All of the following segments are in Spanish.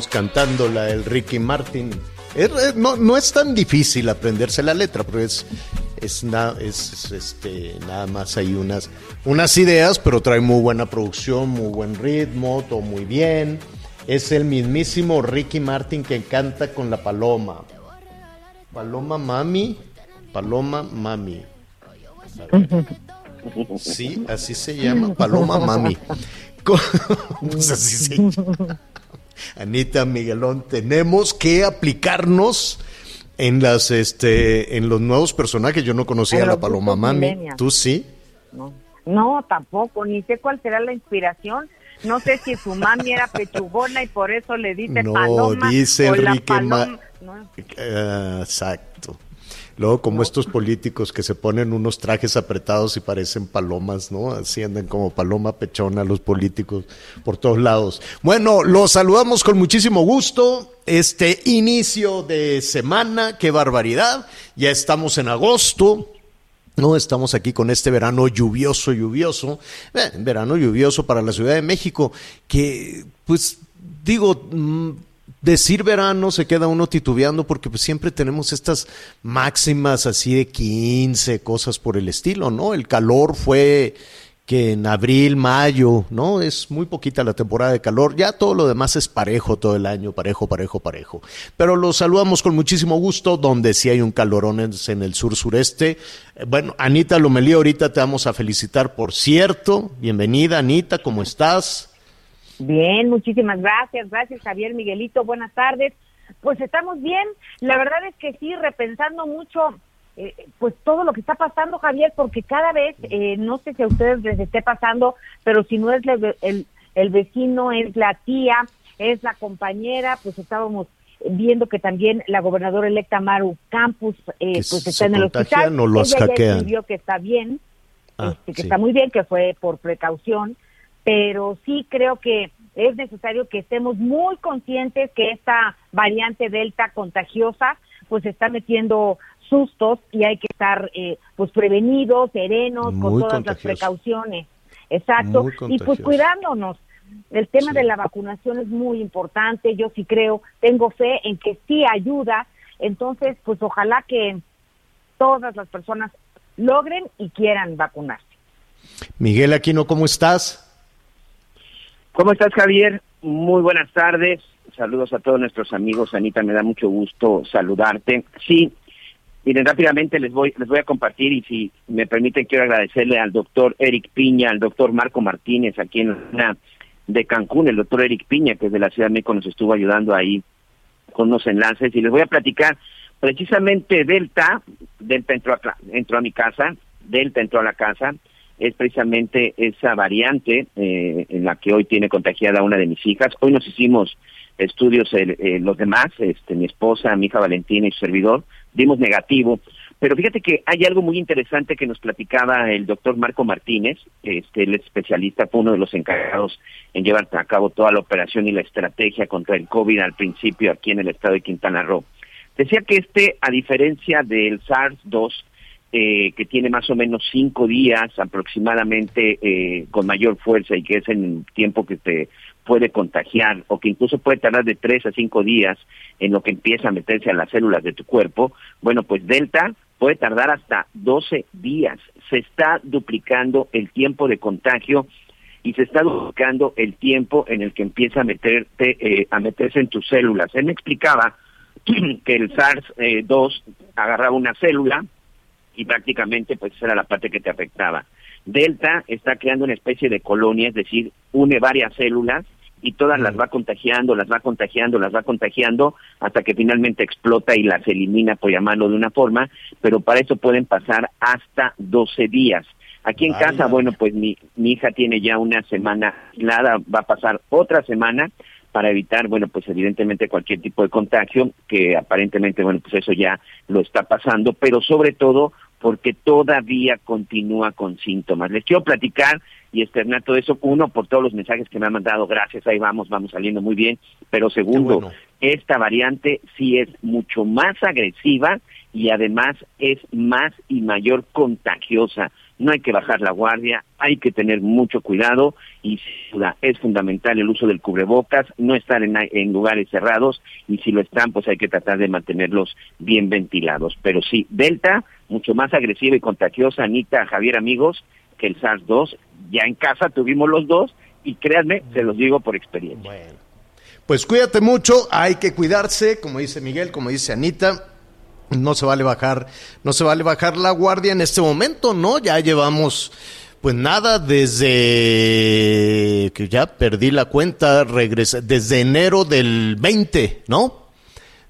fuera. Estamos cantando la del Ricky Martin. No, no es tan difícil aprenderse la letra, pero es, es, na- es, es, este, nada más hay unas, unas ideas, pero trae muy buena producción, muy buen ritmo, todo muy bien. Es el mismísimo Ricky Martin que canta con la paloma. Paloma Mami, Paloma Mami. Sí, así se llama, Paloma Mami. Pues así se llama. Anita Miguelón, tenemos que aplicarnos en las este en los nuevos personajes. Yo no conocía a la Paloma Mami. ¿Tú sí? No, no, tampoco, ni sé cuál será la inspiración. No sé si su mami era pechugona y por eso le dice No, paloma. dice o la Enrique paloma- no. Eh, exacto. Luego, como estos políticos que se ponen unos trajes apretados y parecen palomas, ¿no? Así andan como paloma pechona los políticos por todos lados. Bueno, los saludamos con muchísimo gusto. Este inicio de semana, qué barbaridad. Ya estamos en agosto. No, estamos aquí con este verano lluvioso, lluvioso, eh, verano lluvioso para la Ciudad de México, que pues digo, mm, decir verano se queda uno titubeando porque pues siempre tenemos estas máximas así de 15, cosas por el estilo, ¿no? El calor fue que en abril, mayo, ¿no? Es muy poquita la temporada de calor, ya todo lo demás es parejo todo el año, parejo, parejo, parejo. Pero los saludamos con muchísimo gusto, donde sí hay un calorón en el sur sureste. Eh, Bueno, Anita Lomelí, ahorita te vamos a felicitar, por cierto. Bienvenida, Anita, ¿cómo estás? Bien, muchísimas gracias, gracias Javier Miguelito, buenas tardes. Pues estamos bien, la verdad es que sí, repensando mucho, eh, pues todo lo que está pasando, Javier, porque cada vez, eh, no sé si a ustedes les esté pasando, pero si no es el, el vecino, es la tía, es la compañera, pues estábamos viendo que también la gobernadora electa Maru Campus eh, pues está en el hospital. o los Ella ya hackean. que está bien, Ah, este, que sí. está muy bien, que fue por precaución, pero sí creo que es necesario que estemos muy conscientes que esta variante Delta contagiosa pues está metiendo sustos y hay que estar eh, pues prevenidos, serenos, con todas las precauciones. Exacto. Y pues cuidándonos. El tema Sí. de la vacunación es muy importante. Yo sí creo, tengo fe en que sí ayuda. Entonces, pues ojalá que todas las personas logren y quieran vacunarse. Miguel Aquino, ¿cómo estás? ¿Cómo estás, Javier? Muy buenas tardes. Saludos a todos nuestros amigos. Anita, me da mucho gusto saludarte. Sí, miren, rápidamente les voy, les voy a compartir y si me permiten quiero agradecerle al doctor Eric Piña, al doctor Marco Martínez aquí en la de Cancún, el doctor Eric Piña, que es de la Ciudad de México, nos estuvo ayudando ahí con unos enlaces y les voy a platicar precisamente Delta, Delta entró a, entró a mi casa, Delta entró a la casa, es precisamente esa variante eh, en la que hoy tiene contagiada una de mis hijas. Hoy nos hicimos estudios eh, eh, los demás, este, mi esposa, mi hija Valentina y su servidor, dimos negativo. Pero fíjate que hay algo muy interesante que nos platicaba el doctor Marco Martínez, este, el especialista, fue uno de los encargados en llevar a cabo toda la operación y la estrategia contra el COVID al principio aquí en el estado de Quintana Roo. Decía que este, a diferencia del SARS-2, eh, que tiene más o menos cinco días aproximadamente eh, con mayor fuerza y que es en el tiempo que te puede contagiar o que incluso puede tardar de tres a cinco días en lo que empieza a meterse a las células de tu cuerpo, bueno, pues Delta puede tardar hasta 12 días. Se está duplicando el tiempo de contagio y se está duplicando el tiempo en el que empieza a meterte eh, a meterse en tus células. Él me explicaba que el SARS-2 agarraba una célula y prácticamente pues esa era la parte que te afectaba. Delta está creando una especie de colonia, es decir, une varias células y todas las va contagiando, las va contagiando, las va contagiando, hasta que finalmente explota y las elimina, por llamarlo de una forma, pero para eso pueden pasar hasta 12 días. Aquí en casa, bueno, pues mi, mi hija tiene ya una semana aislada, va a pasar otra semana para evitar, bueno, pues evidentemente cualquier tipo de contagio, que aparentemente, bueno, pues eso ya lo está pasando, pero sobre todo porque todavía continúa con síntomas. Les quiero platicar y externar todo eso, uno, por todos los mensajes que me han mandado, gracias, ahí vamos, vamos saliendo muy bien, pero segundo, esta variante sí es mucho más agresiva y además es más y mayor contagiosa. No hay que bajar la guardia, hay que tener mucho cuidado y es fundamental el uso del cubrebocas, no estar en, lugares cerrados y si lo están, pues hay que tratar de mantenerlos bien ventilados. Pero sí, Delta mucho más agresiva y contagiosa, Anita, Javier, amigos, que el SARS-2. Ya en casa tuvimos los dos y créanme, se los digo por experiencia. Bueno, pues cuídate mucho, hay que cuidarse, como dice Miguel, como dice Anita. No se vale bajar, no se vale bajar la guardia en este momento, ¿no? Ya llevamos pues nada, desde que ya perdí la cuenta, regresa, desde enero del 20, ¿no?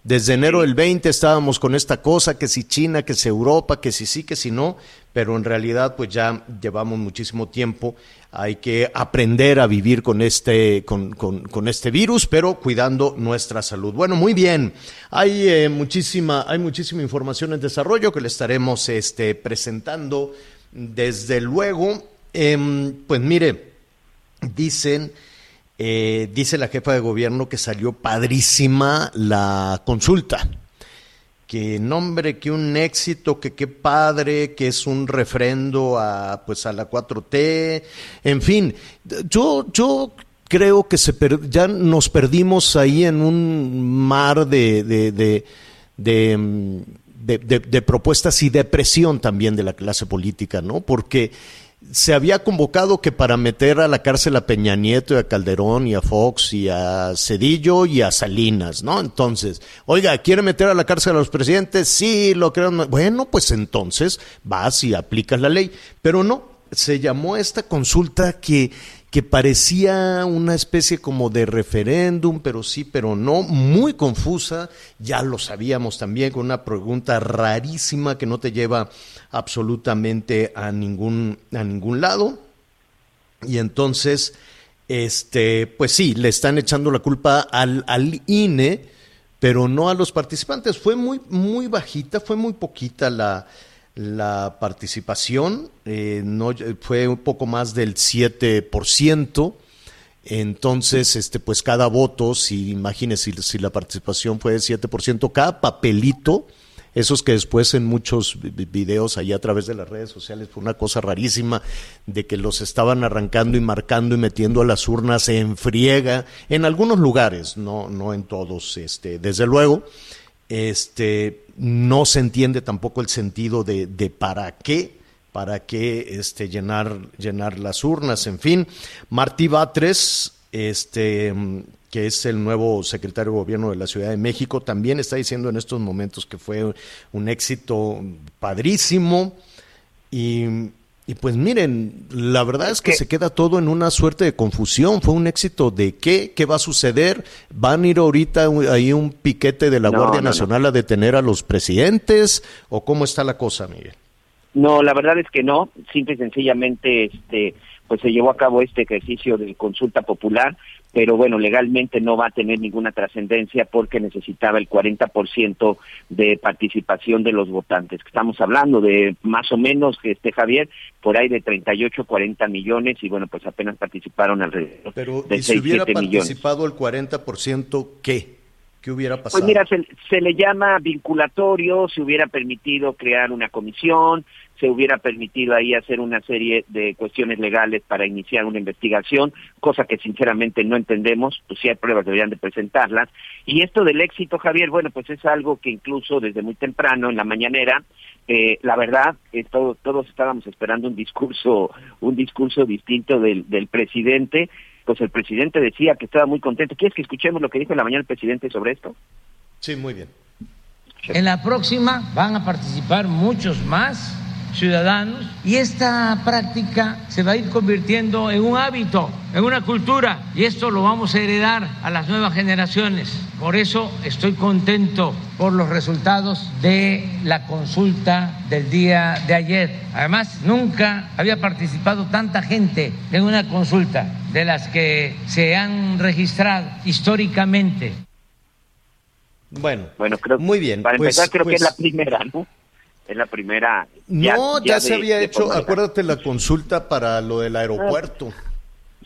Desde enero del 20 estábamos con esta cosa, que si China, que si Europa, que si sí, que si no, pero en realidad pues ya llevamos muchísimo tiempo. Hay que aprender a vivir con este, con, con, este virus, pero cuidando nuestra salud. Bueno, muy bien. Hay, eh, muchísima, hay muchísima información en desarrollo que le estaremos este, presentando. Desde luego, em, pues mire, dicen eh, dice la jefa de gobierno que salió padrísima la consulta. Que nombre, que un éxito, que qué padre, que es un refrendo a pues a la 4T, en fin, yo, yo creo que se ya nos perdimos ahí en un mar de, de, de, de, de propuestas y de presión también de la clase política, ¿no? Porque se había convocado que para meter a la cárcel a Peña Nieto y a Calderón y a Fox y a Cedillo y a Salinas, ¿no? Entonces, oiga, ¿quiere meter a la cárcel a los presidentes? Sí, lo creo. Bueno, pues entonces vas y aplicas la ley. Pero no, se llamó esta consulta que que parecía una especie como de referéndum, pero sí, pero no, muy confusa, ya lo sabíamos también, con una pregunta rarísima que no te lleva absolutamente a ningún, a ningún lado. Y entonces, este, pues sí, le están echando la culpa al, al INE, pero no a los participantes. Fue muy, muy bajita, fue muy poquita la, la participación, eh, no, fue un poco más del 7%. Entonces, este, pues cada voto, si imagínese si, si, la participación fue del 7%, cada papelito, esos que después en muchos videos ahí a través de las redes sociales fue una cosa rarísima de que los estaban arrancando y marcando y metiendo a las urnas en friega en algunos lugares, no, no en todos, este, desde luego. Este, no se entiende tampoco el sentido de, de para qué, para qué este, llenar, llenar las urnas, en fin. Martí Batres, este, que es el nuevo secretario de gobierno de la Ciudad de México, también está diciendo en estos momentos que fue un éxito padrísimo y y pues miren, la verdad es que, se queda todo en una suerte de confusión. Fue un éxito de qué, qué va a suceder. ¿Van a ir ahorita ahí un piquete de la Guardia Nacional a detener a los presidentes? ¿O cómo está la cosa, Miguel? No, la verdad es que no. Simple y sencillamente, este, pues se llevó a cabo este ejercicio de consulta popular pero bueno, legalmente no va a tener ninguna trascendencia porque necesitaba el 40% de participación de los votantes. Estamos hablando de más o menos, este Javier, por ahí de 38, 40 millones y bueno, pues apenas participaron alrededor pero, de ¿y si hubiera participado el 40%, ¿qué? ¿Qué hubiera pasado? Pues mira, se, se le llama vinculatorio, se hubiera permitido crear una comisión, se hubiera permitido ahí hacer una serie de cuestiones legales para iniciar una investigación, cosa que sinceramente no entendemos, pues si hay pruebas deberían de presentarlas. Y esto del éxito, Javier, bueno, pues es algo que incluso desde muy temprano en la mañanera, eh, la verdad, eh, todo- todos estábamos esperando un discurso, un discurso distinto del, del presidente, pues el presidente decía que estaba muy contento. ¿Quieres que escuchemos lo que dijo en la mañana el presidente sobre esto? Sí, muy bien. En la próxima van a participar muchos más ciudadanos y esta práctica se va a ir convirtiendo en un hábito, en una cultura y esto lo vamos a heredar a las nuevas generaciones. Por eso estoy contento por los resultados de la consulta del día de ayer. Además, nunca había participado tanta gente en una consulta de las que se han registrado históricamente. Bueno, Bueno, creo muy bien. Para pues- empezar, creo que es pues- la primera, ¿no? Es la primera. No, ya, se de- había de hecho, acuérdate la consulta para lo del aeropuerto.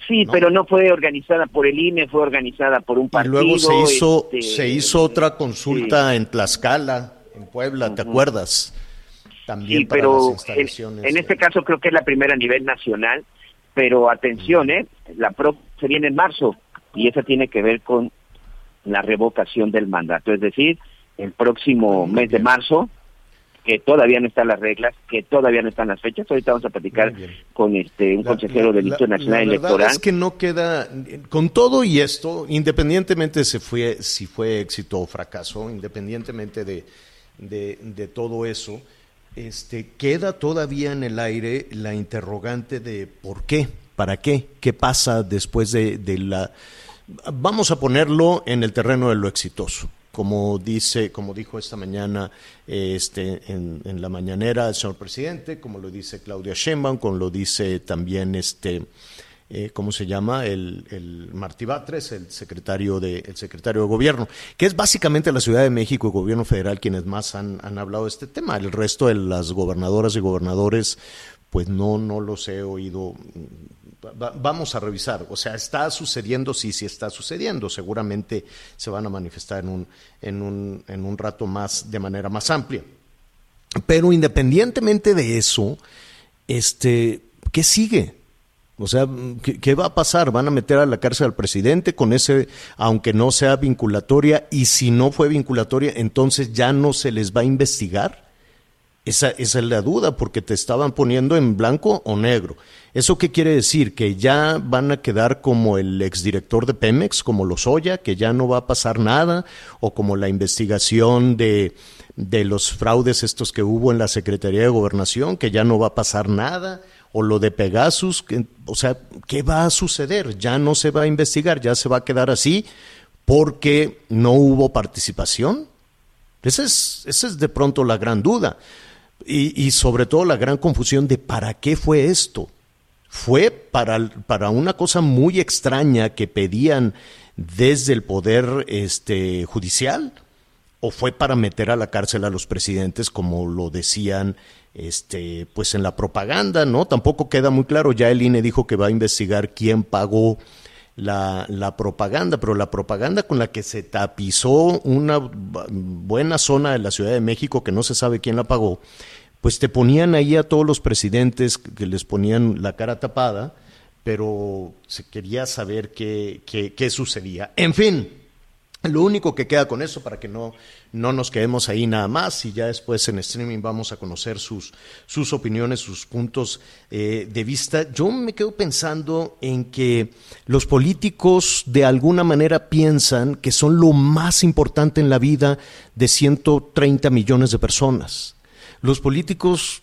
Sí, ¿no? pero no fue organizada por el INE, fue organizada por un Y partido. luego se hizo, este, se hizo otra consulta en Tlaxcala, en Puebla, ¿te acuerdas? También Sí, para pero las en, instalaciones. en este caso creo que es la primera a nivel nacional, pero atención, ¿eh? La PRO se viene en marzo y esa tiene que ver con la revocación del mandato, es decir, el próximo mes de marzo, que todavía no están las reglas, que todavía no están las fechas, ahorita vamos a platicar con este un La- consejero del Instituto Nacional la verdad Electoral. es que no queda, con todo y esto, independientemente se fue, si fue éxito o fracaso, independientemente de, de, de todo eso, este, queda todavía en el aire la interrogante de por qué, para qué, qué pasa después de, de la... Vamos a ponerlo en el terreno de lo exitoso como dice, como dijo esta mañana este, en, en la mañanera el señor presidente, como lo dice Claudia Sheinbaum, como lo dice también este, eh, ¿cómo se llama? El, el Martí Batres, el secretario de, el secretario de gobierno, que es básicamente la Ciudad de México y el gobierno federal quienes más han, han hablado de este tema. El resto de las gobernadoras y gobernadores, pues no, no los he oído Va- vamos a revisar. O sea, ¿está sucediendo? Sí, sí está sucediendo. Seguramente se van a manifestar en un, en un, en un rato más, de manera más amplia. Pero independientemente de eso, este, ¿qué sigue? O sea, ¿qué, qué va a pasar? ¿Van a meter a la cárcel al presidente con ese, aunque no sea vinculatoria? Y si no fue vinculatoria, entonces ya no se les va a investigar. Esa, esa es la duda, porque te estaban poniendo en blanco o negro. ¿Eso qué quiere decir? ¿Que ya van a quedar como el exdirector de Pemex, como Lozoya, que ya no va a pasar nada? ¿O como la investigación de, de los fraudes estos que hubo en la Secretaría de Gobernación, que ya no va a pasar nada? ¿O lo de Pegasus? O sea, ¿qué va a suceder? Ya no se va a investigar, ya se va a quedar así porque no hubo participación. Esa es, esa es de pronto la gran duda. Y, y, sobre todo la gran confusión de para qué fue esto. Fue para, para una cosa muy extraña que pedían desde el poder este, judicial o fue para meter a la cárcel a los presidentes como lo decían este pues en la propaganda no tampoco queda muy claro ya el INE dijo que va a investigar quién pagó la, la, propaganda, pero la propaganda con la que se tapizó una buena zona de la Ciudad de México que no se sabe quién la pagó, pues te ponían ahí a todos los presidentes que les ponían la cara tapada, pero se quería saber qué, qué, qué sucedía. En fin, lo único que queda con eso para que no, no nos quedemos ahí nada más y ya después en streaming vamos a conocer sus, sus opiniones, sus puntos eh, de vista. Yo me quedo pensando en que los políticos de alguna manera piensan que son lo más importante en la vida de 130 millones de personas. Los políticos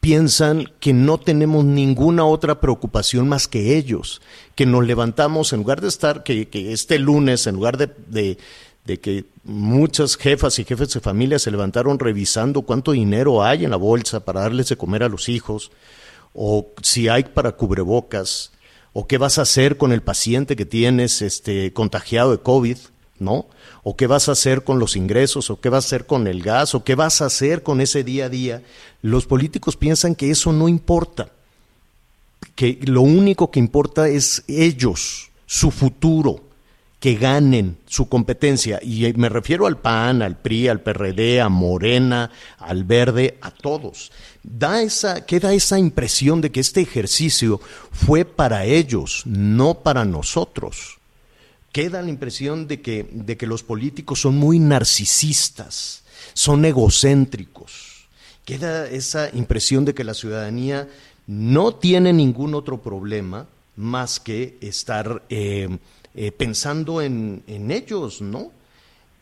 piensan que no tenemos ninguna otra preocupación más que ellos, que nos levantamos en lugar de estar, que, este lunes, en lugar de, de, de, que muchas jefas y jefes de familia se levantaron revisando cuánto dinero hay en la bolsa para darles de comer a los hijos, o si hay para cubrebocas, o qué vas a hacer con el paciente que tienes este, contagiado de COVID, ¿no? o qué vas a hacer con los ingresos, o qué vas a hacer con el gas, o qué vas a hacer con ese día a día, los políticos piensan que eso no importa, que lo único que importa es ellos, su futuro, que ganen su competencia. Y me refiero al PAN, al PRI, al PRD, a Morena, al Verde, a todos. Da esa, queda esa impresión de que este ejercicio fue para ellos, no para nosotros. Queda la impresión de que, de que los políticos son muy narcisistas, son egocéntricos. Queda esa impresión de que la ciudadanía no tiene ningún otro problema más que estar eh, eh, pensando en, en, ellos, ¿no?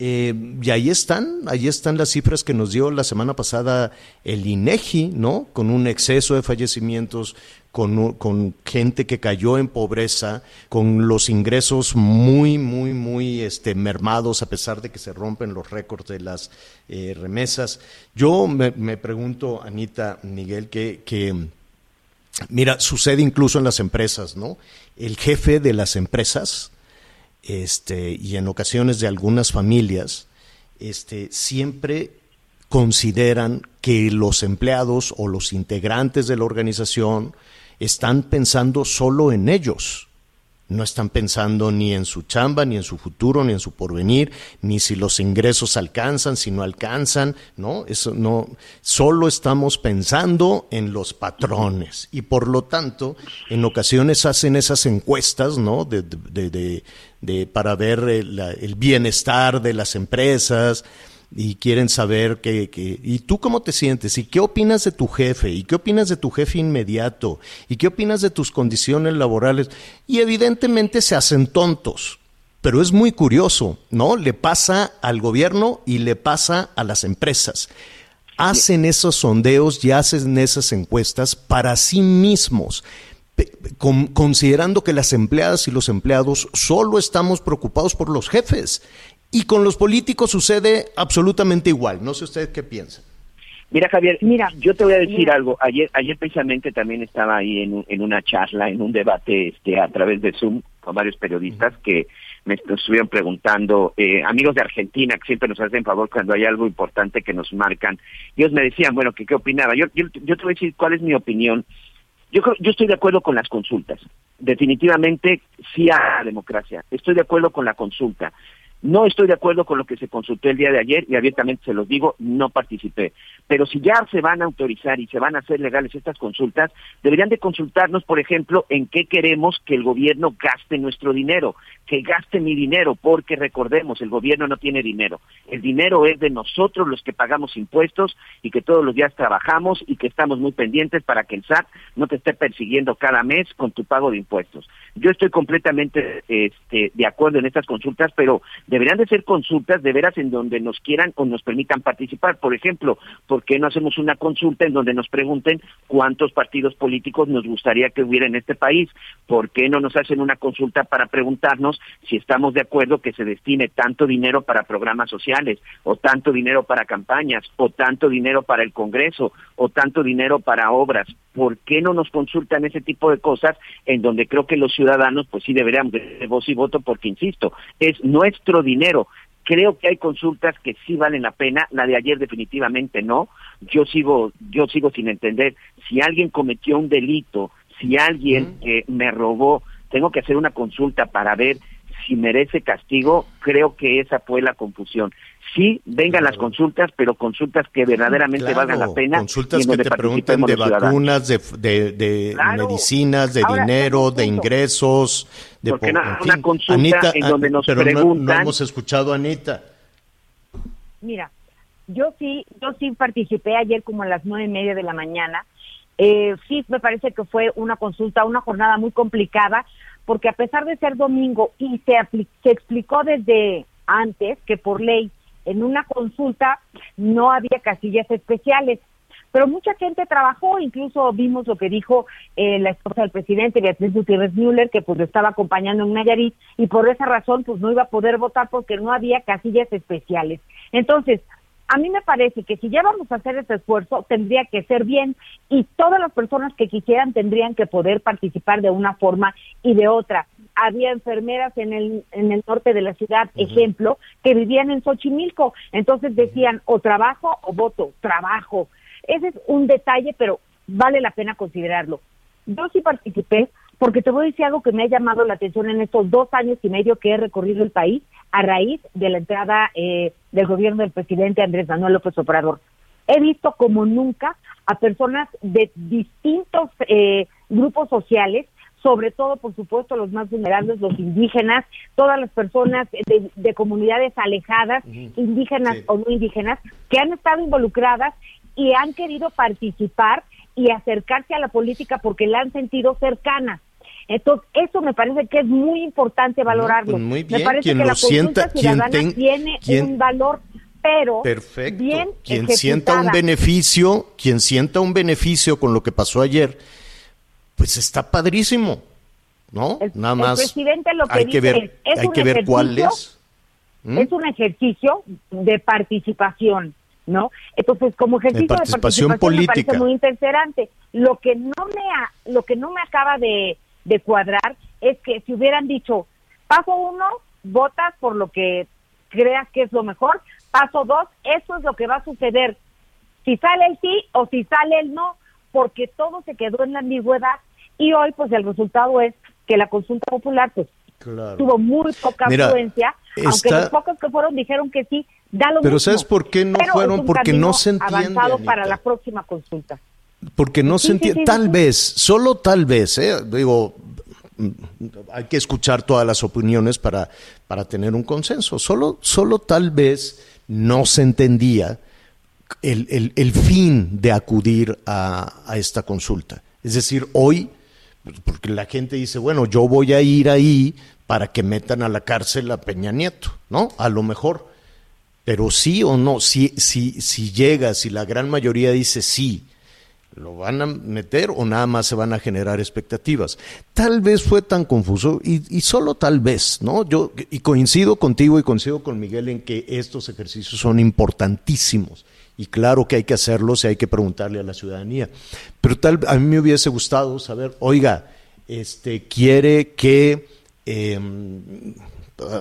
Eh, y ahí están, ahí están las cifras que nos dio la semana pasada el INEGI, ¿no? Con un exceso de fallecimientos, con, con, gente que cayó en pobreza, con los ingresos muy, muy, muy este, mermados a pesar de que se rompen los récords de las eh, remesas. Yo me, me, pregunto, Anita, Miguel, que, que, mira, sucede incluso en las empresas, ¿no? El jefe de las empresas, este, y en ocasiones de algunas familias, este, siempre consideran que los empleados o los integrantes de la organización están pensando solo en ellos. No están pensando ni en su chamba, ni en su futuro, ni en su porvenir, ni si los ingresos alcanzan, si no alcanzan, ¿no? Eso no, solo estamos pensando en los patrones. Y por lo tanto, en ocasiones hacen esas encuestas, ¿no? De, de, de para ver el, bienestar de las empresas, y quieren saber que, que, ¿y tú cómo te sientes? ¿Y qué opinas de tu jefe? ¿Y qué opinas de tu jefe inmediato? ¿Y qué opinas de tus condiciones laborales? Y evidentemente se hacen tontos. Pero es muy curioso, ¿no? Le pasa al gobierno y le pasa a las empresas. Hacen esos sondeos y hacen esas encuestas para sí mismos considerando que las empleadas y los empleados solo estamos preocupados por los jefes y con los políticos sucede absolutamente igual. No sé usted qué piensa. Mira, Javier, mira, yo te voy a decir algo. Ayer, ayer precisamente también estaba ahí en, en una charla, en un debate este, a través de Zoom con varios periodistas que me estuvieron preguntando, eh, amigos de Argentina, que siempre nos hacen favor cuando hay algo importante que nos marcan. Ellos me decían, bueno, que qué opinaba. Yo, yo, yo te voy a decir cuál es mi opinión. Yo, yo estoy de acuerdo con las consultas. Definitivamente sí a la democracia. Estoy de acuerdo con la consulta. No estoy de acuerdo con lo que se consultó el día de ayer y abiertamente se los digo, no participé. Pero si ya se van a autorizar y se van a hacer legales estas consultas, deberían de consultarnos, por ejemplo, en qué queremos que el gobierno gaste nuestro dinero, que gaste mi dinero, porque recordemos, el gobierno no tiene dinero. El dinero es de nosotros los que pagamos impuestos y que todos los días trabajamos y que estamos muy pendientes para que el SAT no te esté persiguiendo cada mes con tu pago de impuestos. Yo estoy completamente este, de acuerdo en estas consultas, pero deberían de ser consultas de veras en donde nos quieran o nos permitan participar. Por ejemplo, ¿por qué no hacemos una consulta en donde nos pregunten cuántos partidos políticos nos gustaría que hubiera en este país? ¿Por qué no nos hacen una consulta para preguntarnos si estamos de acuerdo que se destine tanto dinero para programas sociales, o tanto dinero para campañas, o tanto dinero para el Congreso, o tanto dinero para obras? ¿Por qué no nos consultan ese tipo de cosas en donde creo que los ciudadanos pues sí deberían de voz y voto porque, insisto, es nuestro dinero. Creo que hay consultas que sí valen la pena, la de ayer definitivamente no. Yo sigo, yo sigo sin entender si alguien cometió un delito, si alguien eh, me robó, tengo que hacer una consulta para ver si merece castigo, creo que esa fue la confusión. Sí, vengan las consultas, pero consultas que verdaderamente valgan la pena. Consultas que te pregunten de vacunas, de, de, medicinas, de dinero, de ingresos. De Porque no, una consulta en donde nos pero preguntan... No, hemos escuchado a Anita. Mira, yo sí, yo sí participé ayer como a las nueve y media de la mañana. Eh, sí, me parece que fue una consulta, una jornada muy complicada, porque a pesar de ser domingo y se, se explicó desde antes que por ley en una consulta no había casillas especiales. Pero mucha gente trabajó, incluso vimos lo que dijo eh, la esposa del presidente, Beatriz Gutiérrez Müller, que pues lo estaba acompañando en Nayarit, y por esa razón pues no iba a poder votar porque no había casillas especiales. Entonces, a mí me parece que si ya vamos a hacer este esfuerzo, tendría que ser bien y todas las personas que quisieran tendrían que poder participar de una forma y de otra había enfermeras en el, en el norte de la ciudad, ejemplo, que vivían en Xochimilco. Entonces decían o trabajo o voto, trabajo. Ese es un detalle, pero vale la pena considerarlo. Yo sí participé porque te voy a decir algo que me ha llamado la atención en estos dos años y medio que he recorrido el país a raíz de la entrada eh, del gobierno del presidente Andrés Manuel López Obrador. He visto como nunca a personas de distintos eh, grupos sociales, sobre todo, por supuesto, los más vulnerables, los indígenas, todas las personas de, de comunidades alejadas, indígenas Sí. o no indígenas, que han estado involucradas y han querido participar y acercarse a la política porque la han sentido cercana. Entonces, eso me parece que es muy importante valorarlo. pues muy me bien, parece quien que lo la sienta, quien ten- tiene quien- un valor, pero Perfecto. bien quien sienta un beneficio, quien sienta un beneficio con lo que pasó ayer, pues está padrísimo, ¿no? El- Nada el más presidente lo que hay que ver, es, hay que ver cuál es. ¿Mm? Es un ejercicio de participación, ¿no? Entonces, como ejercicio de participación participación, me política. parece muy interesante. Lo que no me ha- lo que no me acaba de, de cuadrar es que si hubieran dicho, paso uno, votas por lo que creas que es lo mejor, paso dos, eso es lo que va a suceder. Si sale el sí o si sale el no, porque todo se quedó en la ambigüedad y hoy pues el resultado es que la consulta popular pues Claro. tuvo muy poca Mira, afluencia, aunque los pocos que fueron dijeron que sí, da lo Pero mismo. ¿sabes por qué no Pero fueron? Porque no se entiende, avanzado para la próxima consulta. Porque no Sí, se entiende, sí, tal vez, solo tal vez, ¿eh? digo, hay que escuchar todas las opiniones para, para tener un consenso. Solo, solo tal vez no se entendía el, el- el fin de acudir a, a esta consulta. Es decir, hoy, porque la gente dice, bueno, yo voy a ir ahí para que metan a la cárcel a Peña Nieto, ¿no? A lo mejor. Pero sí o no, si, si, si llega, si la gran mayoría dice sí, ¿lo van a meter o nada más se van a generar expectativas? Tal vez fue tan confuso y, y solo tal vez, ¿no? Yo y coincido contigo y coincido con Miguel en que estos ejercicios son importantísimos y claro que hay que hacerlos y hay que preguntarle a la ciudadanía. Pero tal a mí me hubiese gustado saber, oiga, este quiere que eh,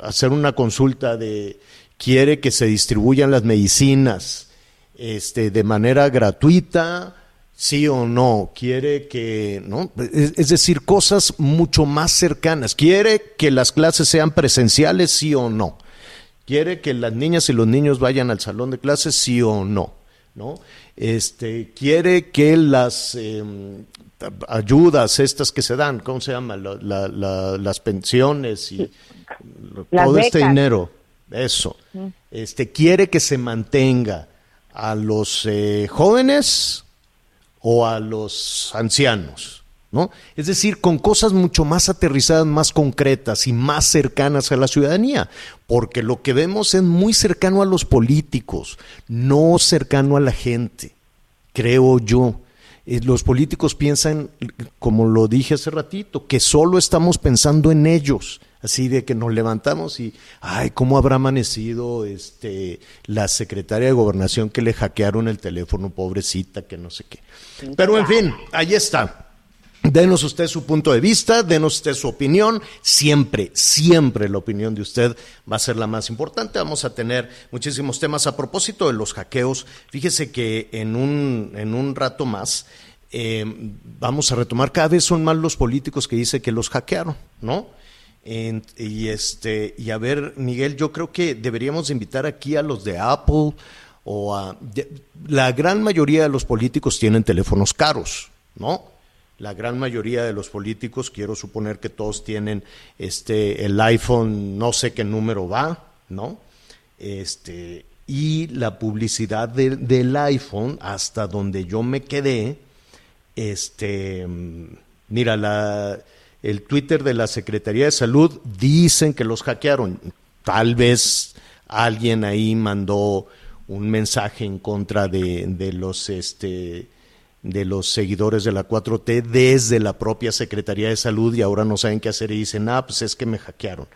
hacer una consulta de quiere que se distribuyan las medicinas este de manera gratuita sí o no quiere que no es, es decir cosas mucho más cercanas. Quiere que las clases sean presenciales sí o no. Quiere que las niñas y los niños vayan al salón de clases sí o no no este quiere que las eh, ayudas estas que se dan cómo se llama la, la, la, las pensiones y todo este dinero eso este quiere que se mantenga a los eh, jóvenes o a los ancianos, ¿no? Es decir, con cosas mucho más aterrizadas, más concretas y más cercanas a la ciudadanía, porque lo que vemos es muy cercano a los políticos, no cercano a la gente, creo yo. Eh, Los políticos piensan, como lo dije hace ratito, que solo estamos pensando en ellos, así de que nos levantamos y, ay, ¿cómo habrá amanecido este, la secretaria de gobernación que le hackearon el teléfono, pobrecita, que no sé qué? Pero en fin, ahí está. Denos usted su punto de vista, denos usted su opinión. Siempre, siempre la opinión de usted va a ser la más importante. Vamos a tener muchísimos temas a propósito de los hackeos. Fíjese que en un, en un rato más eh, vamos a retomar. Cada vez son más los políticos que dicen que los hackearon, ¿no? Y este y a ver, Miguel, yo creo que deberíamos invitar aquí a los de Apple o a la gran mayoría de los políticos tienen teléfonos caros, ¿no? La gran mayoría de los políticos, quiero suponer que todos tienen este el iPhone, no sé qué número va, ¿no? Este y la publicidad de- del iPhone hasta donde yo me quedé este, mm, mira, la, el Twitter de la Secretaría de Salud dicen que los hackearon. Tal vez alguien ahí mandó un mensaje en contra de, de los este de los seguidores de la 4T desde la propia Secretaría de Salud y ahora no saben qué hacer y dicen, ah, pues es que me hackearon.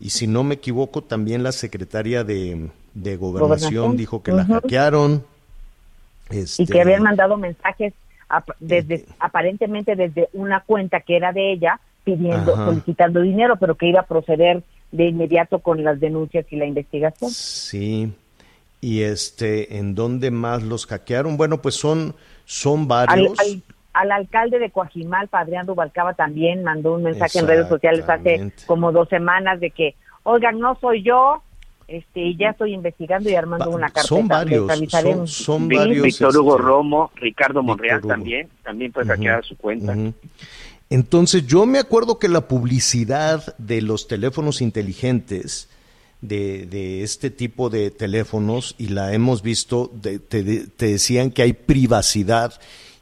Y si no me equivoco, también la secretaria de, de Gobernación, Gobernación. dijo que la hackearon. y Este, que habían mandado mensajes ap- desde aparentemente desde una cuenta que era de ella pidiendo Ajá. solicitando dinero pero que iba a proceder de inmediato con las denuncias y la investigación Sí. Y este, ¿en dónde más los hackearon? Bueno, pues son, son varios. al, al- al alcalde de Coajimalpa, Adrián Rubalcaba, también mandó un mensaje en redes sociales hace como dos semanas de que, oigan, no soy yo, este, ya estoy investigando y armando Va- una carpeta. son varios, son, son varios. Víctor Hugo este, Romo, Ricardo Monreal Hugo. también, también puede hackear su cuenta. Entonces yo me acuerdo que la publicidad de los teléfonos inteligentes, de, de este tipo de teléfonos, y la hemos visto, de- te, te decían que hay privacidad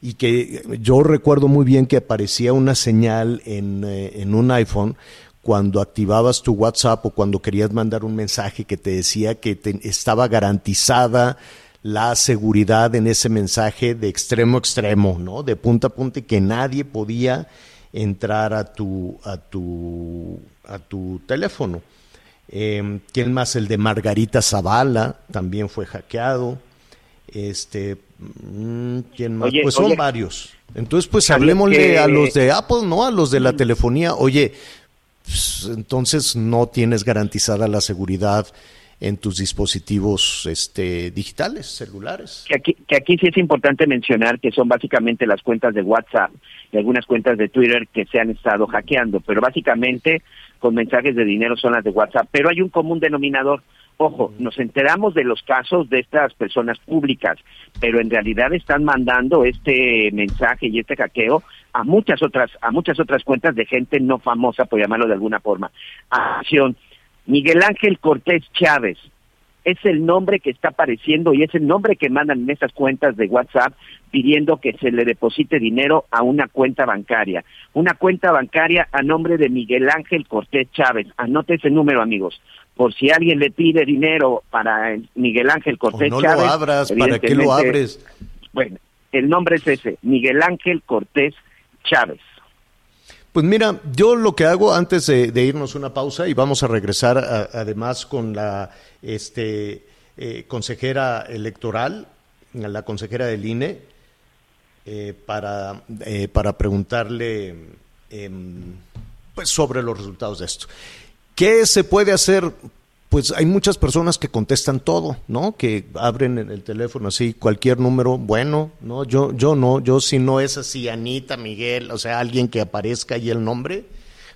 y que yo recuerdo muy bien que aparecía una señal en, eh, en un iPhone cuando activabas tu WhatsApp o cuando querías mandar un mensaje que te decía que te- estaba garantizada la seguridad en ese mensaje de extremo a extremo, ¿no? De punta a punta y que nadie podía entrar a tu a tu a tu teléfono. Eh, ¿Quién más? El de Margarita Zavala también fue hackeado. Este, mm, ¿quién más? Oye, pues son oye. varios. Entonces, pues hablemosle que- a los de Apple, ¿no? A los de la telefonía. Oye, pues, entonces no tienes garantizada la seguridad en tus dispositivos este, digitales, celulares. Que aquí, que aquí sí es importante mencionar que son básicamente las cuentas de WhatsApp y algunas cuentas de Twitter que se han estado hackeando, pero básicamente con mensajes de dinero son las de WhatsApp. Pero hay un común denominador. Ojo, nos enteramos de los casos de estas personas públicas, pero en realidad están mandando este mensaje y este hackeo a muchas otras a muchas otras cuentas de gente no famosa, por llamarlo de alguna forma. Acción. Miguel Ángel Cortés Chávez, es el nombre que está apareciendo y es el nombre que mandan en estas cuentas de WhatsApp pidiendo que se le deposite dinero a una cuenta bancaria. Una cuenta bancaria a nombre de Miguel Ángel Cortés Chávez. Anote ese número, amigos. Por si alguien le pide dinero para Miguel Ángel O Cortés no Chávez. lo abras, ¿para qué lo abres? Bueno, el nombre es ese, Miguel Ángel Cortés Chávez. Pues mira, yo lo que hago antes de, de irnos una pausa y vamos a regresar además con la este, eh, consejera electoral, la consejera del INE, eh, para, eh, para preguntarle em, pues sobre los resultados de esto. ¿Qué se puede hacer? Pues hay muchas personas que contestan todo, ¿no? Que abren en el teléfono así cualquier número, bueno, no, yo yo no, yo si no es así Anita, Miguel, o sea, alguien que aparezca ahí el nombre,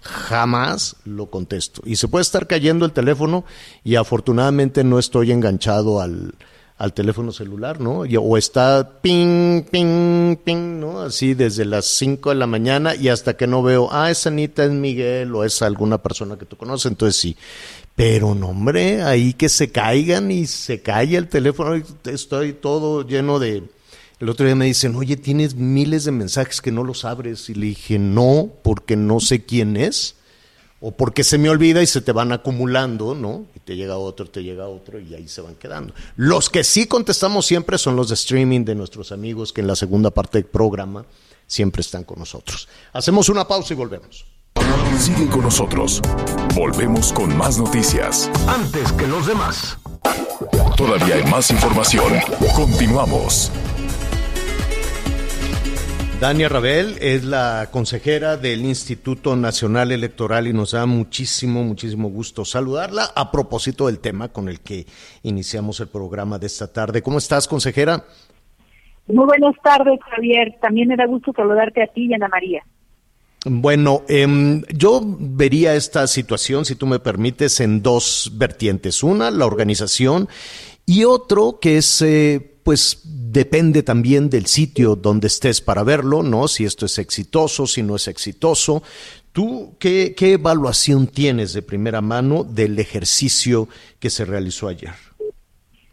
jamás lo contesto. Y se puede estar cayendo el teléfono y afortunadamente no estoy enganchado al, al teléfono celular, ¿no? Y- o está ping, ping, ping, ¿no? Así desde las 5 de la mañana y hasta que no veo, ah, es Anita, es Miguel o es alguna persona que tú conoces, entonces sí. Pero no, hombre, ahí que se caigan y se cae el teléfono, estoy todo lleno de... El otro día me dicen, oye, tienes miles de mensajes que no los abres. Y le dije, no, porque no sé quién es o porque se me olvida y se te van acumulando, ¿no? Y te llega otro, te llega otro y ahí se van quedando. Los que sí contestamos siempre son los de streaming de nuestros amigos que en la segunda parte del programa siempre están con nosotros. Hacemos una pausa y volvemos. Sigue con nosotros. Volvemos con más noticias. Antes que los demás. Todavía hay más información. Continuamos. Dania Rabel es la consejera del Instituto Nacional Electoral y nos da muchísimo, muchísimo gusto saludarla a propósito del tema con el que iniciamos el programa de esta tarde. ¿Cómo estás, consejera? Muy buenas tardes, Javier. También me da gusto saludarte a ti y a Ana María. Bueno, em, yo vería esta situación, si tú me permites, en dos vertientes. Una, la organización y otro que es, eh, pues, depende también del sitio donde estés para verlo, ¿no? Si esto es exitoso, si no es exitoso. ¿Tú qué, qué evaluación tienes de primera mano del ejercicio que se realizó ayer?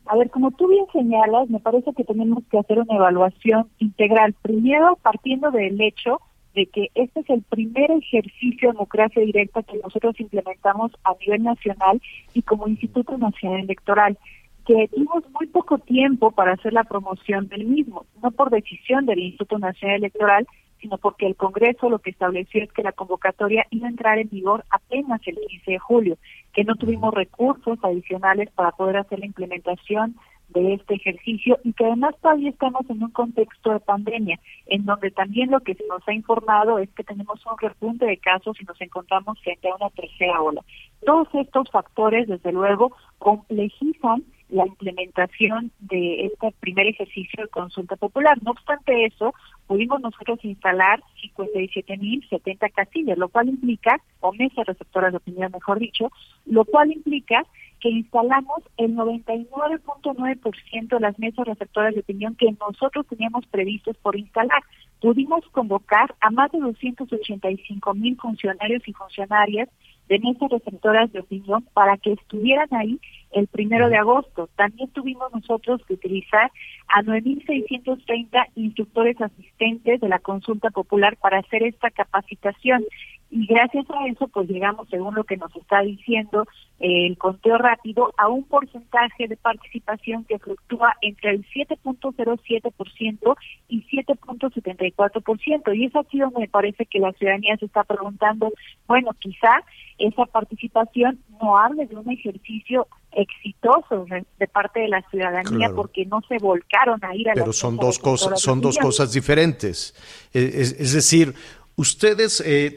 A ver, como tú bien señalas, me parece que tenemos que hacer una evaluación integral. Primero, partiendo del hecho de que este es el primer ejercicio de democracia directa que nosotros implementamos a nivel nacional y como Instituto Nacional Electoral, que tuvimos muy poco tiempo para hacer la promoción del mismo, no por decisión del Instituto Nacional Electoral, sino porque el Congreso lo que estableció es que la convocatoria iba a entrar en vigor apenas el 15 de julio, que no tuvimos recursos adicionales para poder hacer la implementación de este ejercicio y que además todavía estamos en un contexto de pandemia, en donde también lo que se nos ha informado es que tenemos un repunte de casos y nos encontramos frente a una tercera ola. Todos estos factores, desde luego, complejizan la implementación de este primer ejercicio de consulta popular. No obstante eso, pudimos nosotros instalar 57.070 casillas, lo cual implica, o mesas receptoras de opinión, mejor dicho, lo cual implica que instalamos el 99.9% de las mesas receptoras de opinión que nosotros teníamos previstos por instalar. Pudimos convocar a más de 285 mil funcionarios y funcionarias de mesas receptoras de opinión para que estuvieran ahí el primero de agosto. También tuvimos nosotros que utilizar a 9.630 instructores asistentes de la consulta popular para hacer esta capacitación y gracias a eso pues llegamos según lo que nos está diciendo eh, el conteo rápido a un porcentaje de participación que fluctúa entre el 7.07% y 7.74% y es aquí donde me parece que la ciudadanía se está preguntando bueno quizá esa participación no hable de un ejercicio exitoso de parte de la ciudadanía porque no se volcaron a ir a pero son dos cosas son dos cosas diferentes. Es, es decir Ustedes, eh,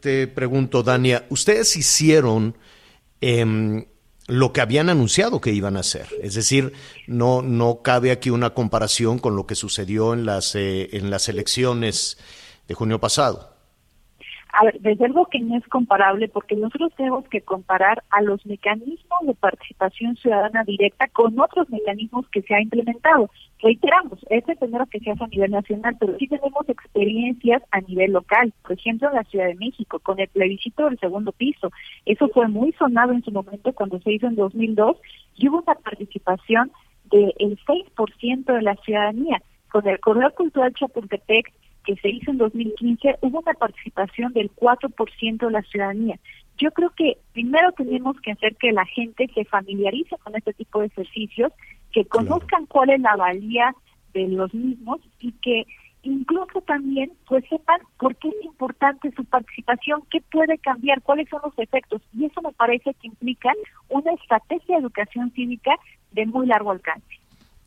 te, pregunto, Dania, ustedes hicieron em, lo que habían anunciado que iban a hacer. Es decir, no, no cabe aquí una comparación con lo que sucedió en las, eh, en las elecciones de junio pasado. A ver, desde luego que no es comparable porque nosotros tenemos que comparar a los mecanismos de participación ciudadana directa con otros mecanismos que se ha implementado. Reiteramos, es el primero que se hace a nivel nacional, pero sí tenemos experiencias a nivel local. Por ejemplo, en la Ciudad de México, con el plebiscito del segundo piso. Eso fue muy sonado en su momento cuando se hizo en 2002 y hubo una participación del 6% de la ciudadanía. Con el Corredor Cultural Chapultepec que se hizo en 2015, hubo una participación del 4% de la ciudadanía. Yo creo que primero tenemos que hacer que la gente se familiarice con este tipo de ejercicios, que conozcan cuál es la valía de los mismos y que incluso también pues sepan por qué es importante su participación, qué puede cambiar, cuáles son los efectos. Y eso me parece que implica una estrategia de educación cívica de muy largo alcance.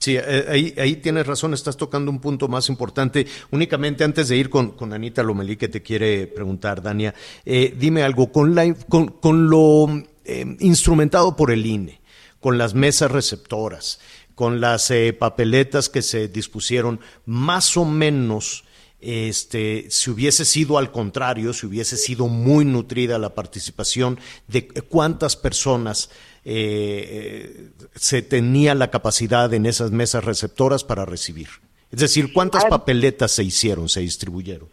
Sí, eh, ahí, ahí tienes razón, estás tocando un punto más importante. Únicamente antes de ir con, con Anita Lomelí, que te quiere preguntar, Dania, eh, dime algo, con, la, con, con lo eh, instrumentado por el INE, con las mesas receptoras, con las papeletas que se dispusieron, más o menos, este, si hubiese sido al contrario, si hubiese sido muy nutrida la participación, de cuántas personas eh, se tenía la capacidad en esas mesas receptoras para recibir. Es decir, ¿cuántas papeletas se hicieron, se distribuyeron?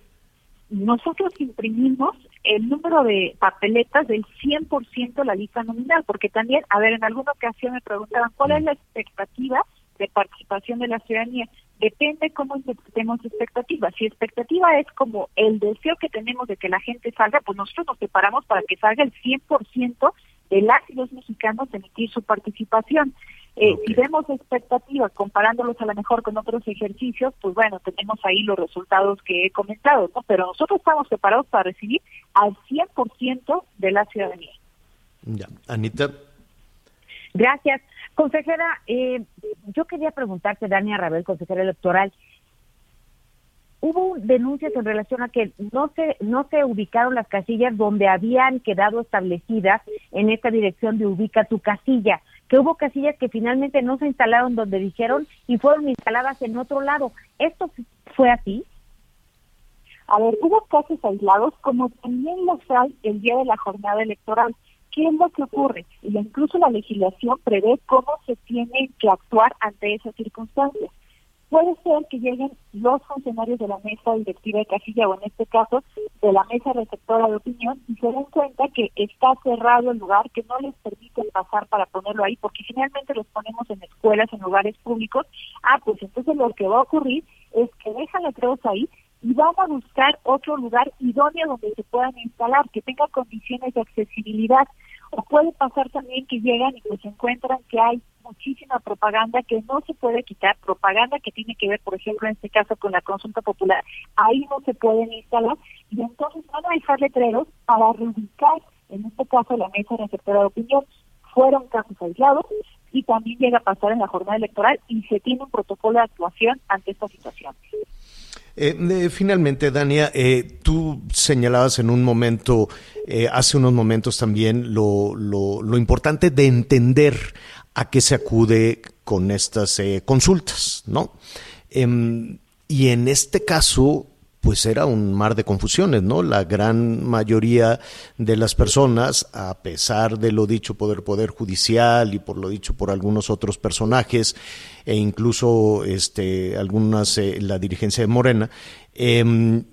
Nosotros imprimimos el número de papeletas del 100% de la lista nominal, porque también, a ver, en alguna ocasión me preguntaban cuál es la expectativa de participación de la ciudadanía. Depende cómo interpretemos expectativa. Si expectativa es como el deseo que tenemos de que la gente salga, pues nosotros nos preparamos para que salga el 100% de las y los mexicanos emitir su participación. Eh, Si vemos expectativas comparándolos a lo mejor con otros ejercicios, pues bueno, tenemos ahí los resultados que he comentado, ¿no? Pero nosotros estamos preparados para recibir al 100% de la ciudadanía. Ya, Anita. Gracias. Consejera, eh, yo quería preguntarte, Dania Rabel, consejera electoral, hubo denuncias en relación a que no se no se ubicaron las casillas donde habían quedado establecidas en esta dirección de ubica tu casilla, que hubo casillas que finalmente no se instalaron donde dijeron y fueron instaladas en otro lado. ¿Esto fue así? A ver, hubo casos aislados como también los hay el día de la jornada electoral. ¿Qué es lo que ocurre? Y incluso la legislación prevé cómo se tiene que actuar ante esas circunstancias. Puede ser que lleguen los funcionarios de la mesa directiva de casilla o en este caso de la mesa receptora de opinión y se den cuenta que está cerrado el lugar, que no les permiten pasar para ponerlo ahí, porque finalmente los ponemos en escuelas, en lugares públicos. Ah, pues entonces lo que va a ocurrir es que dejan letreros ahí y van a buscar otro lugar idóneo donde se puedan instalar, que tenga condiciones de accesibilidad. Puede pasar también que llegan y pues encuentran que hay muchísima propaganda que no se puede quitar, propaganda que tiene que ver, por ejemplo, en este caso con la consulta popular, ahí no se pueden instalar y entonces van a dejar letreros para reubicar, en este caso, la mesa receptora de opinión. Fueron casos aislados y también llega a pasar en la jornada electoral y se tiene un protocolo de actuación ante esta situación. Eh, finalmente, Dania, eh, tú señalabas en un momento, eh, hace unos momentos también, lo, lo, lo importante de entender a qué se acude con estas eh, consultas, ¿no? Em, y en este caso, pues era un mar de confusiones, ¿no? La gran mayoría de las personas, a pesar de lo dicho por el Poder Judicial y por lo dicho por algunos otros personajes, e incluso este, algunas, eh, la dirigencia de Morena, em,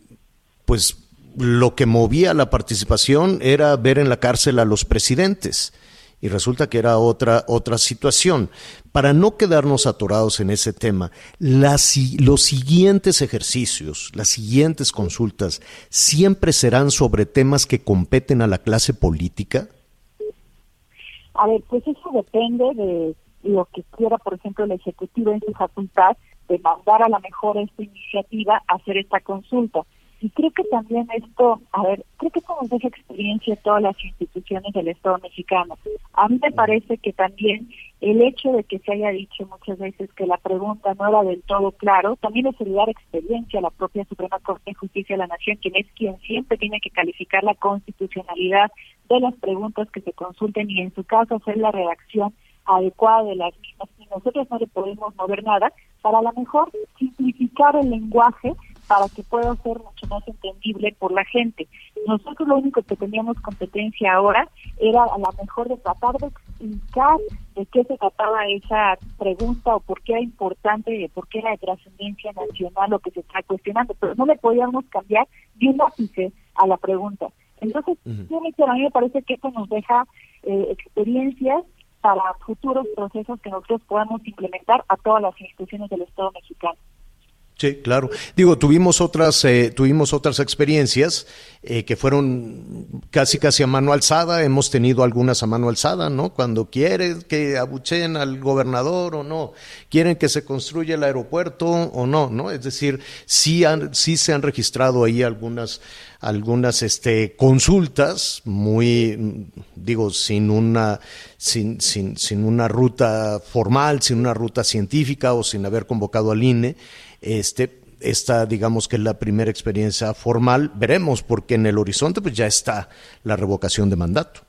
pues lo que movía la participación era ver en la cárcel a los presidentes y resulta que era otra, otra situación. Para no quedarnos atorados en ese tema, los siguientes ejercicios, las siguientes consultas, siempre serán sobre temas que competen a la clase política. A ver, pues eso depende de lo que quiera, por ejemplo, el Ejecutivo en su facultad de mandar a la mejor esta iniciativa hacer esta consulta. Y creo que también esto, a ver, creo que nos deja experiencia todas las instituciones del Estado mexicano. A mí me parece que también el hecho de que se haya dicho muchas veces que la pregunta no era del todo claro, también es dar experiencia a la propia Suprema Corte de Justicia de la Nación, quien es quien siempre tiene que calificar la constitucionalidad de las preguntas que se consulten y en su caso hacer la redacción adecuada de las mismas. Y nosotros no le podemos mover nada para a lo mejor simplificar el lenguaje para que pueda ser mucho más entendible por la gente. Nosotros lo único que teníamos competencia ahora era a lo mejor de tratar de explicar de qué se trataba esa pregunta o por qué era importante, por qué era de trascendencia nacional lo que se está cuestionando, pero no le podíamos cambiar ni un ápice a la pregunta. Entonces, a mí me parece que esto nos deja eh, experiencias para futuros procesos que nosotros podamos implementar a todas las instituciones del Estado mexicano. Sí, claro. Digo, tuvimos otras, eh, tuvimos otras experiencias eh, que fueron casi casi a mano alzada. Hemos tenido algunas a mano alzada, ¿no? Cuando quieren que abucheen al gobernador o no, quieren que se construya el aeropuerto o no, ¿no? Es decir, sí, han, sí se han registrado ahí algunas, algunas este, consultas muy, digo, sin una, sin, sin, sin una ruta formal, sin una ruta científica o sin haber convocado al INE este, esta, digamos que es la primera experiencia formal. Veremos, porque en el horizonte pues ya está la revocación de mandato.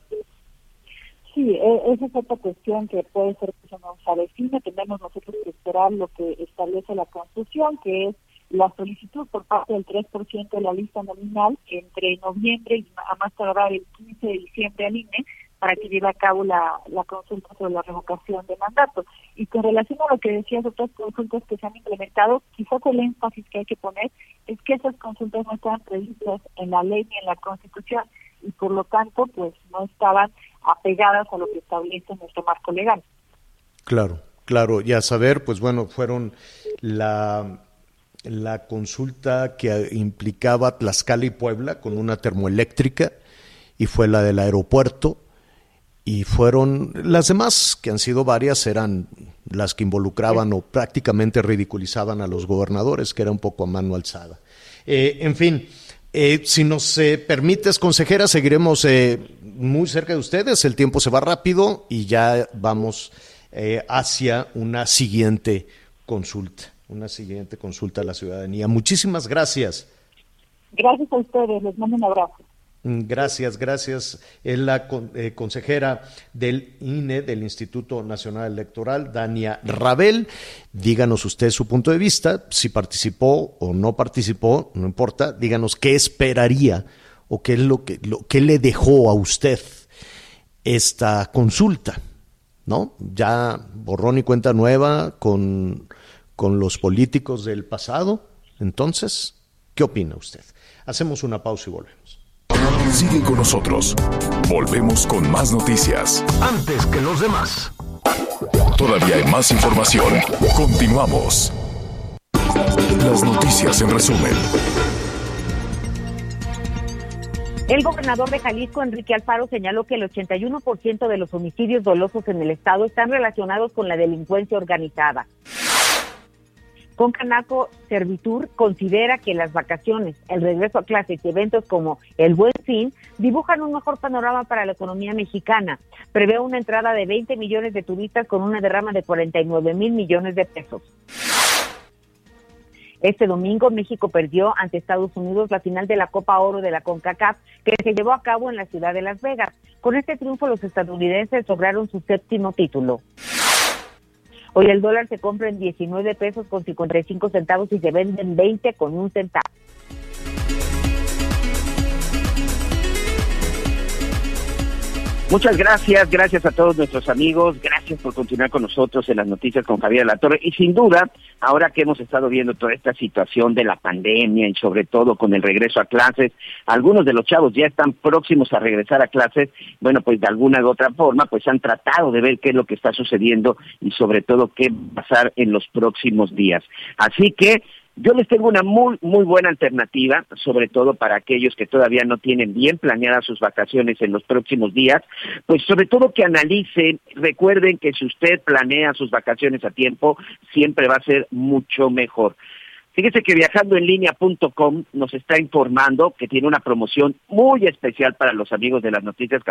Sí, e, esa es otra cuestión que puede ser que se nos avecine. Tenemos nosotros que esperar lo que establece la Constitución, que es la solicitud por parte del 3% de la lista nominal entre noviembre y a más tardar el 15 de diciembre al INE para que lleve a cabo la, consulta sobre la revocación de mandato. Y con relación a lo que decías, otras consultas que se han implementado, quizás el énfasis que hay que poner es que esas consultas no estaban previstas en la ley ni en la Constitución y por lo tanto pues no estaban apegadas a lo que establece nuestro marco legal. Claro, claro, y a saber, pues bueno, fueron la la consulta que implicaba Tlaxcala y Puebla con una termoeléctrica y fue la del aeropuerto y fueron las demás, que han sido varias, eran las que involucraban o prácticamente ridiculizaban a los gobernadores, que era un poco a mano alzada. Eh, en fin, eh, si nos eh, permites, consejera, seguiremos muy cerca de ustedes, el tiempo se va rápido y ya vamos hacia una siguiente consulta, una siguiente consulta a la ciudadanía. Muchísimas gracias. Gracias a ustedes, les mando un abrazo. Gracias, gracias. Es la eh, consejera del INE, del Instituto Nacional Electoral, Dania Rabel. Díganos usted su punto de vista, si participó o no participó, no importa. Díganos qué esperaría o qué es lo que, le dejó a usted esta consulta, ¿no? Ya borrón y cuenta nueva con los políticos del pasado. Entonces, ¿qué opina usted? Hacemos una pausa y volvemos. Sigue con nosotros. Volvemos con más noticias. Antes que los demás. Todavía hay más información. Continuamos. Las noticias en resumen. El gobernador de Jalisco, Enrique Alfaro, señaló que el 81% de los homicidios dolosos en el estado están relacionados con la delincuencia organizada. Concanaco Servitur considera que las vacaciones, el regreso a clases y eventos como el Buen Fin dibujan un mejor panorama para la economía mexicana. Prevé una entrada de 20 millones de turistas con una derrama de 49 mil millones de pesos. Este domingo México perdió ante Estados Unidos la final de la Copa Oro de la CONCACAF que se llevó a cabo en la ciudad de Las Vegas. Con este triunfo los estadounidenses lograron su séptimo título. Hoy el dólar se compra en 19 pesos con 55 centavos y se vende en 20 con un centavo. Muchas gracias, gracias a todos nuestros amigos, gracias por continuar con nosotros en las noticias con Javier La Torre. Y sin duda, ahora que hemos estado viendo toda esta situación de la pandemia y sobre todo con el regreso a clases, algunos de los chavos ya están próximos a regresar a clases, bueno, pues de alguna u otra forma, pues han tratado de ver qué es lo que está sucediendo y sobre todo qué va a pasar en los próximos días. Así que yo les tengo una muy, muy buena alternativa, sobre todo para aquellos que todavía no tienen bien planeadas sus vacaciones en los próximos días, pues sobre todo que analicen, recuerden que si usted planea sus vacaciones a tiempo, siempre va a ser mucho mejor. Fíjese que viajandoenlinea.com nos está informando que tiene una promoción muy especial para los amigos de las noticias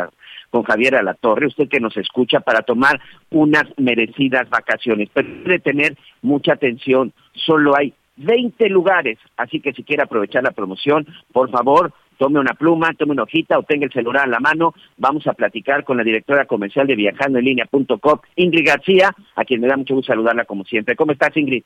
con Javier Alatorre, usted que nos escucha, para tomar unas merecidas vacaciones. Pero debe tener mucha atención, solo hay 20 lugares, así que si quiere aprovechar la promoción, por favor, tome una pluma, tome una hojita o tenga el celular a la mano. Vamos a platicar con la directora comercial de viajandoenlinea.com, Ingrid García, a quien me da mucho gusto saludarla como siempre. ¿Cómo estás, Ingrid?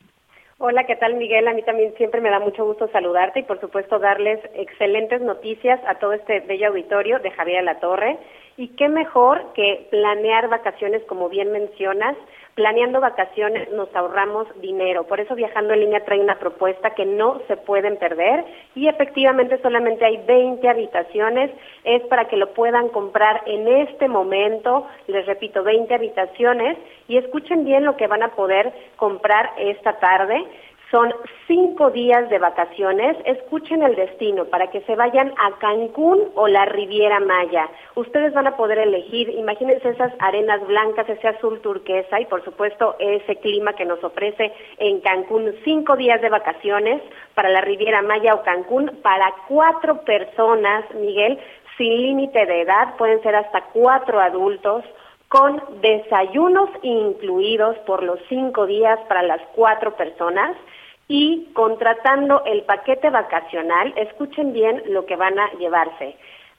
Hola, ¿qué tal Miguel? A mí también siempre me da mucho gusto saludarte y por supuesto darles excelentes noticias a todo este bello auditorio de Javier La Torre. Y qué mejor que planear vacaciones, como bien mencionas. Planeando vacaciones nos ahorramos dinero. Por eso Viajando en línea trae una propuesta que no se pueden perder y efectivamente solamente hay 20 habitaciones. Es para que lo puedan comprar en este momento. Les repito, 20 habitaciones y escuchen bien lo que van a poder comprar esta tarde. Son cinco días de vacaciones. Escuchen el destino para que se vayan a Cancún o la Riviera Maya. Ustedes van a poder elegir, imagínense esas arenas blancas, ese azul turquesa y por supuesto ese clima que nos ofrece en Cancún. Cinco días de vacaciones para la Riviera Maya o Cancún para cuatro personas, Miguel, sin límite de edad. Pueden ser hasta cuatro adultos con desayunos incluidos por los cinco días para las cuatro personas y contratando el paquete vacacional, escuchen bien lo que van a llevarse.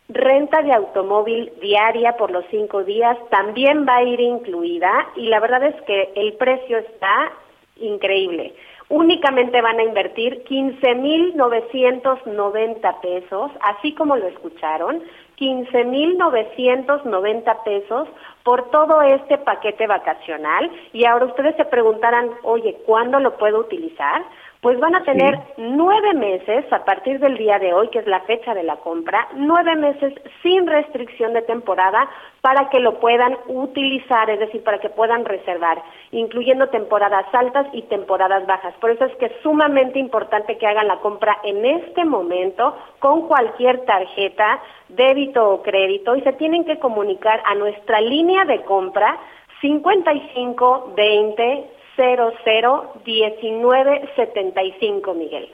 Renta de automóvil diaria por los cinco días también va a ir incluida y la verdad es que el precio está increíble. Únicamente van a invertir 15.990 pesos, así como lo escucharon, 15.990 pesos por todo este paquete vacacional. Y ahora ustedes se preguntarán, oye, ¿cuándo lo puedo utilizar? Pues van a tener nueve meses a partir del día de hoy, que es la fecha de la compra, nueve meses sin restricción de temporada para que lo puedan utilizar, es decir, para que puedan reservar, incluyendo temporadas altas y temporadas bajas. Por eso es que es sumamente importante que hagan la compra en este momento con cualquier tarjeta, débito o crédito, y se tienen que comunicar a nuestra línea de compra 55 20 001975, Miguel.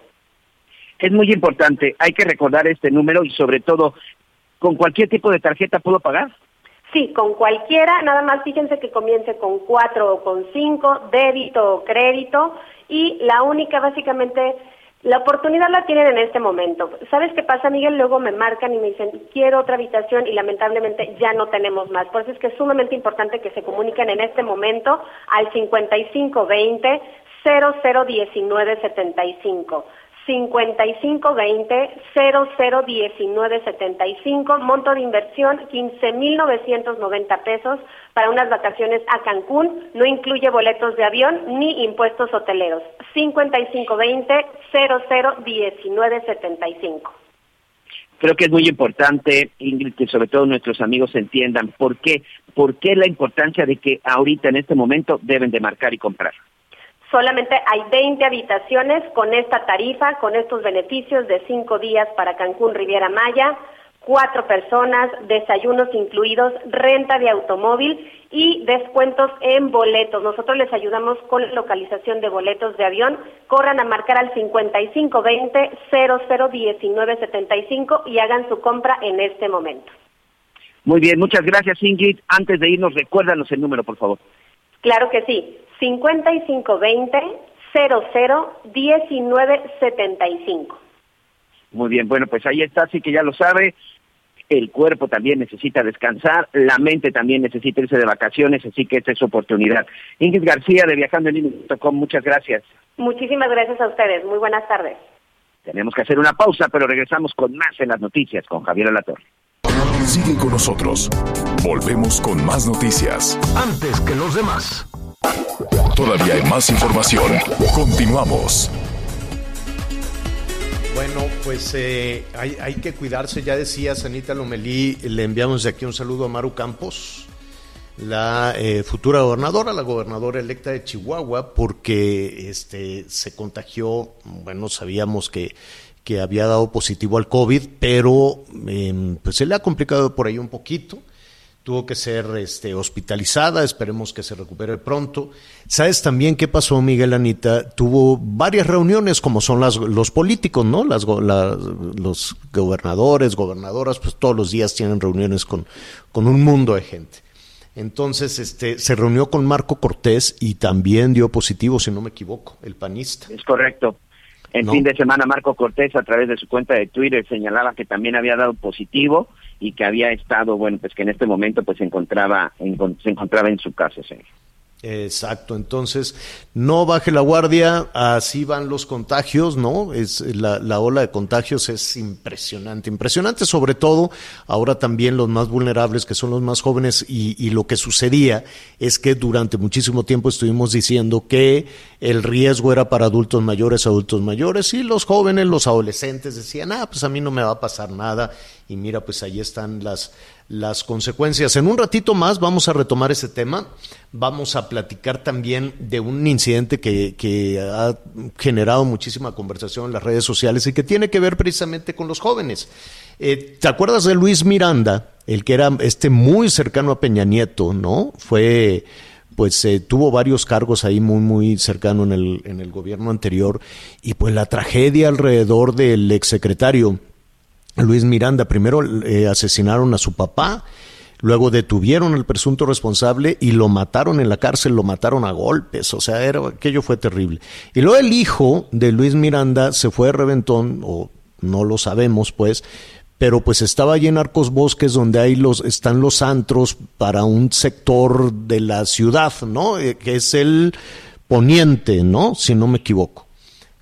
Es muy importante, hay que recordar este número y sobre todo, ¿con cualquier tipo de tarjeta puedo pagar? Sí, con cualquiera, nada más fíjense que comience con cuatro o con cinco, débito o crédito, y la única básicamente la oportunidad la tienen en este momento. ¿Sabes qué pasa, Miguel? Luego me marcan y me dicen, quiero otra habitación y lamentablemente ya no tenemos más. Por eso es que es sumamente importante que se comuniquen en este momento al 5520 001975. 5520-001975, monto de inversión 15.990 pesos para unas vacaciones a Cancún, no incluye boletos de avión ni impuestos hoteleros. 5520-001975. Creo que es muy importante, Ingrid, que sobre todo nuestros amigos entiendan por qué, por qué la importancia de que ahorita en este momento deben de marcar y comprar. Solamente hay 20 habitaciones con esta tarifa, con estos beneficios de cinco días para Cancún Riviera Maya, cuatro personas, desayunos incluidos, renta de automóvil y descuentos en boletos. Nosotros les ayudamos con localización de boletos de avión. Corran a marcar al 5520-001975 y hagan su compra en este momento. Muy bien, muchas gracias Ingrid. Antes de irnos, recuérdanos el número, por favor. Claro que sí, 5520 00 1975. Muy bien, bueno, pues ahí está, así que ya lo sabe. el cuerpo también necesita descansar, la mente también necesita irse de vacaciones, así que esta es su oportunidad. Ingrid García de Viajando en Línea.com, muchas gracias. Muchísimas gracias a ustedes. Muy buenas tardes. Tenemos que hacer una pausa, pero regresamos con más en las noticias con Javier Alatorre. Sigue con nosotros. Volvemos con más noticias. Antes que los demás. Todavía hay más información. Continuamos. Bueno, pues eh, hay, que cuidarse, ya decía Sanita Lomelí, le enviamos de aquí un saludo a Maru Campos, la eh, futura gobernadora, la gobernadora electa de Chihuahua, porque este, se contagió, bueno, sabíamos que, que había dado positivo al COVID, pero eh, pues se le ha complicado por ahí un poquito tuvo que ser este, hospitalizada, esperemos que se recupere pronto. ¿Sabes también qué pasó, Miguel Anita? Tuvo varias reuniones, como son las, los políticos, ¿no? Las, la, los gobernadores, gobernadoras, pues todos los días tienen reuniones con, con un mundo de gente. Entonces, este, se reunió con Marco Cortés y también dio positivo, si no me equivoco, el panista. Es correcto. El no. fin de semana Marco Cortés a través de su cuenta de Twitter señalaba que también había dado positivo y que había estado, bueno, pues que en este momento pues se encontraba en, se encontraba en su casa, señor. Exacto, entonces no baje la guardia, así van los contagios, ¿no? Es la, la, ola de contagios es impresionante, impresionante sobre todo ahora también los más vulnerables que son los más jóvenes y, y lo que sucedía es que durante muchísimo tiempo estuvimos diciendo que el riesgo era para adultos mayores, adultos mayores y los jóvenes, los adolescentes decían, ah, pues a mí no me va a pasar nada y mira, pues ahí están las, las consecuencias. En un ratito más vamos a retomar ese tema. Vamos a platicar también de un incidente que, que, ha generado muchísima conversación en las redes sociales y que tiene que ver precisamente con los jóvenes. Eh, ¿Te acuerdas de Luis Miranda, el que era este muy cercano a Peña Nieto, no? Fue pues eh, tuvo varios cargos ahí muy, muy cercano en el, en el gobierno anterior y pues la tragedia alrededor del exsecretario Luis Miranda. Primero eh, asesinaron a su papá, luego detuvieron al presunto responsable y lo mataron en la cárcel, lo mataron a golpes, o sea, era, aquello fue terrible. Y luego el hijo de Luis Miranda se fue de reventón, o no lo sabemos pues, pero pues estaba allí en Arcos Bosques donde hay los, están los antros para un sector de la ciudad, ¿no? Eh, que es el poniente, ¿no? Si no me equivoco.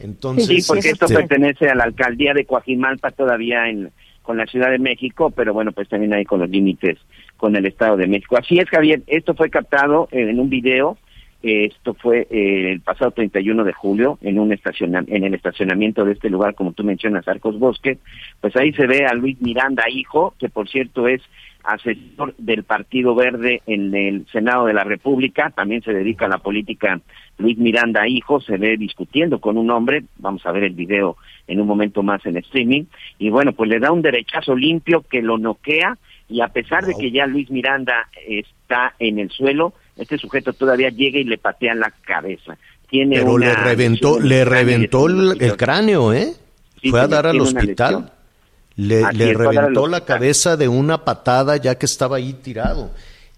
Entonces, sí, porque esto pertenece a la alcaldía de Coajimalpa todavía en con la Ciudad de México, pero bueno, pues también ahí con los límites con el Estado de México. Así es, Javier, esto fue captado en un video, esto fue eh, el pasado 31 de julio en un estaciona en el estacionamiento de este lugar, como tú mencionas, Arcos Bosques, pues ahí se ve a Luis Miranda, hijo, que por cierto es asesor del Partido Verde en el Senado de la República, también se dedica a la política Luis Miranda, hijo, se ve discutiendo con un hombre, vamos a ver el video en un momento más en streaming, y bueno, pues le da un derechazo limpio que lo noquea, y a pesar de que ya Luis Miranda está en el suelo, este sujeto todavía llega y le patea en la cabeza. Tiene Pero una le reventó, le reventó el, el, cráneo, ¿eh? Sí, Fue a dar al hospital. Le, le reventó la cabeza de una patada ya que estaba ahí tirado.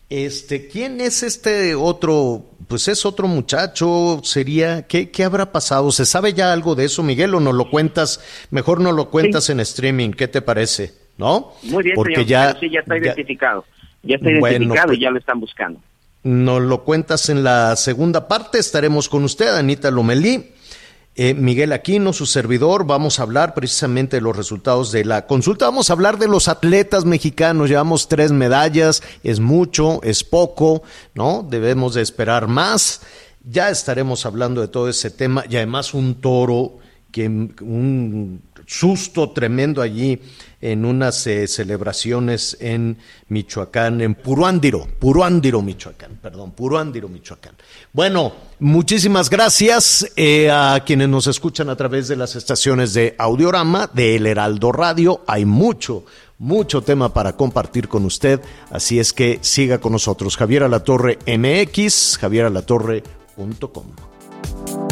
Este, ¿quién es este otro? Pues es otro muchacho, sería, ¿qué, qué habrá pasado? ¿Se sabe ya algo de eso, Miguel, o no lo cuentas? Mejor no lo cuentas en streaming, ¿qué te parece? ¿No? Muy bien, Porque señor, ya, pero sí, ya está identificado. Ya está identificado pues- y ya lo están buscando. Nos lo cuentas en la segunda parte. Estaremos con usted, Anita Lomelí. Eh, Miguel Aquino, su servidor, vamos a hablar precisamente de los resultados de la consulta. Vamos a hablar de los atletas mexicanos. Llevamos tres medallas, es mucho, es poco, ¿no? Debemos de esperar más. Ya estaremos hablando de todo ese tema y además un toro que un susto tremendo allí en unas eh, celebraciones en Michoacán, en Puruándiro, Puruándiro, Michoacán, perdón, Puruándiro, Michoacán. Bueno, muchísimas gracias eh, a quienes nos escuchan a través de las estaciones de Audiorama, de El Heraldo Radio. Hay mucho, mucho tema para compartir con usted, así es que siga con nosotros. Javier Alatorre MX, javieralatorre.com.